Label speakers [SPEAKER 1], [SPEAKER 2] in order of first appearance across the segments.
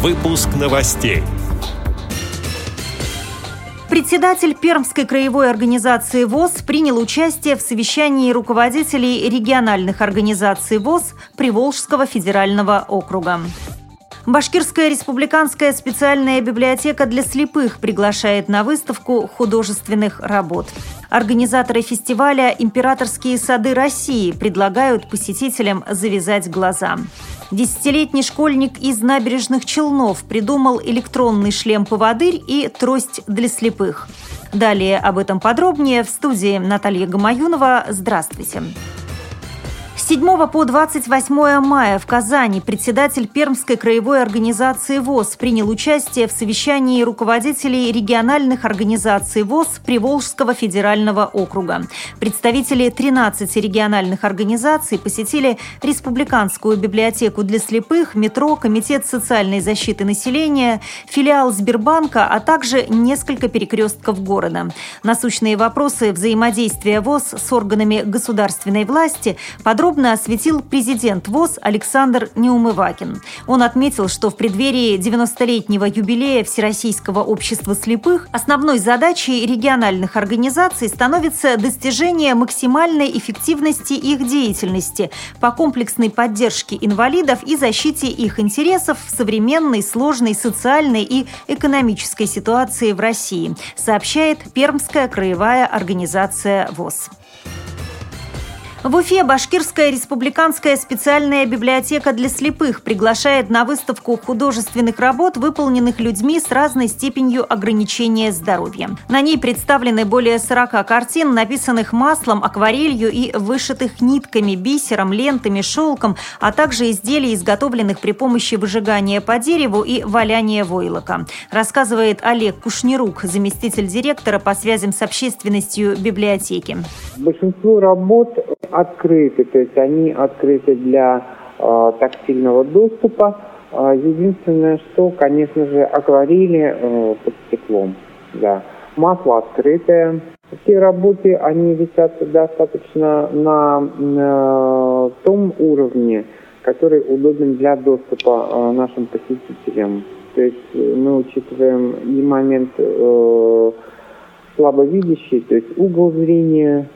[SPEAKER 1] Выпуск новостей.
[SPEAKER 2] Председатель Пермской краевой организации ВОЗ принял участие в совещании руководителей региональных организаций ВОЗ Приволжского федерального округа. Башкирская республиканская специальная библиотека для слепых приглашает на выставку художественных работ. Организаторы фестиваля «Императорские сады России» предлагают посетителям завязать глаза. Десятилетний школьник из набережных Челнов придумал электронный шлем-поводырь и трость для слепых. Далее об этом подробнее в студии Наталья Гамаюнова. Здравствуйте. Здравствуйте. 7 по 28 мая в Казани председатель Пермской краевой организации ВОЗ принял участие в совещании руководителей региональных организаций ВОЗ Приволжского федерального округа. Представители 13 региональных организаций посетили Республиканскую библиотеку для слепых, метро, Комитет социальной защиты населения, филиал Сбербанка, а также несколько перекрестков города. Насущные вопросы взаимодействия ВОЗ с органами государственной власти подробно подробно осветил президент ВОЗ Александр Неумывакин. Он отметил, что в преддверии 90-летнего юбилея Всероссийского общества слепых основной задачей региональных организаций становится достижение максимальной эффективности их деятельности по комплексной поддержке инвалидов и защите их интересов в современной сложной социальной и экономической ситуации в России, сообщает Пермская краевая организация ВОЗ. В Уфе Башкирская республиканская специальная библиотека для слепых приглашает на выставку художественных работ, выполненных людьми с разной степенью ограничения здоровья. На ней представлены более 40 картин, написанных маслом, акварелью и вышитых нитками, бисером, лентами, шелком, а также изделий, изготовленных при помощи выжигания по дереву и валяния войлока. Рассказывает Олег Кушнирук, заместитель директора по связям с общественностью библиотеки.
[SPEAKER 3] Большинство работ открыты, то есть они открыты для э, тактильного доступа. Э, единственное, что, конечно же, акварели э, под стеклом, да. Масло открытое. Все работы, они висят достаточно на, на том уровне, который удобен для доступа э, нашим посетителям. То есть э, мы учитываем и момент э, слабовидящий, то есть угол зрения,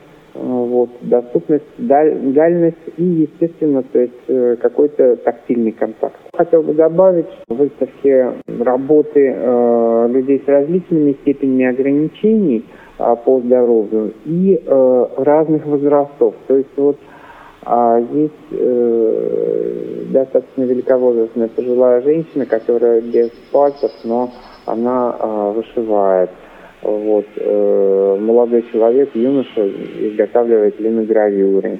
[SPEAKER 3] доступность, даль, дальность и, естественно, то есть э, какой-то тактильный контакт. Хотел бы добавить, в выставке работы э, людей с различными степенями ограничений э, по здоровью и разных возрастов. То есть вот э, есть достаточно великовозрастная пожилая женщина, которая без пальцев, но она вышивает вот, э, молодой человек, юноша, изготавливает линогравюры.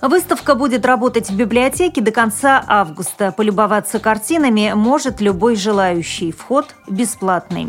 [SPEAKER 2] Выставка будет работать в библиотеке до конца августа. Полюбоваться картинами может любой желающий. Вход бесплатный.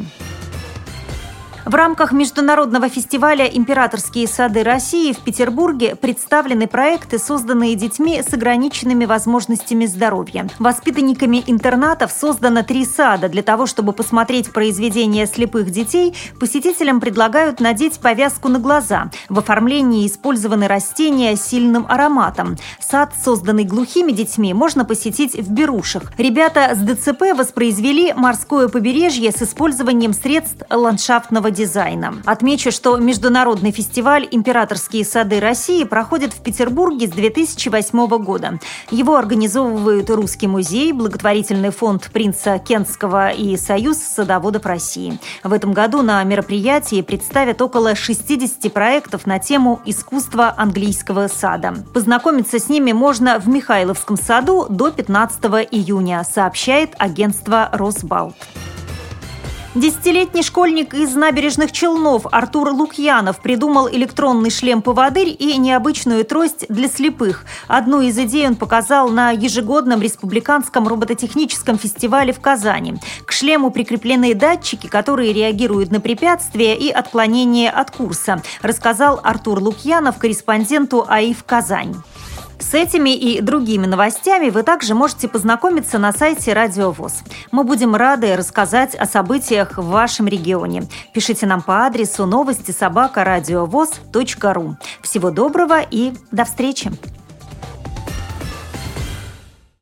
[SPEAKER 2] В рамках международного фестиваля «Императорские сады России» в Петербурге представлены проекты, созданные детьми с ограниченными возможностями здоровья. Воспитанниками интернатов создано три сада. Для того, чтобы посмотреть произведения слепых детей, посетителям предлагают надеть повязку на глаза. В оформлении использованы растения с сильным ароматом. Сад, созданный глухими детьми, можно посетить в Берушах. Ребята с ДЦП воспроизвели морское побережье с использованием средств ландшафтного дизайна. Отмечу, что международный фестиваль «Императорские сады России» проходит в Петербурге с 2008 года. Его организовывают Русский музей, благотворительный фонд принца Кентского и Союз садоводов России. В этом году на мероприятии представят около 60 проектов на тему искусства английского сада. Познакомиться с ними можно в Михайловском саду до 15 июня, сообщает агентство «Росбалт». Десятилетний школьник из набережных Челнов Артур Лукьянов придумал электронный шлем-поводырь и необычную трость для слепых. Одну из идей он показал на ежегодном республиканском робототехническом фестивале в Казани. К шлему прикреплены датчики, которые реагируют на препятствия и отклонения от курса, рассказал Артур Лукьянов корреспонденту АИФ «Казань». С этими и другими новостями вы также можете познакомиться на сайте Радио ВОЗ. Мы будем рады рассказать о событиях в вашем регионе. Пишите нам по адресу новости собака ру. Всего доброго и до встречи!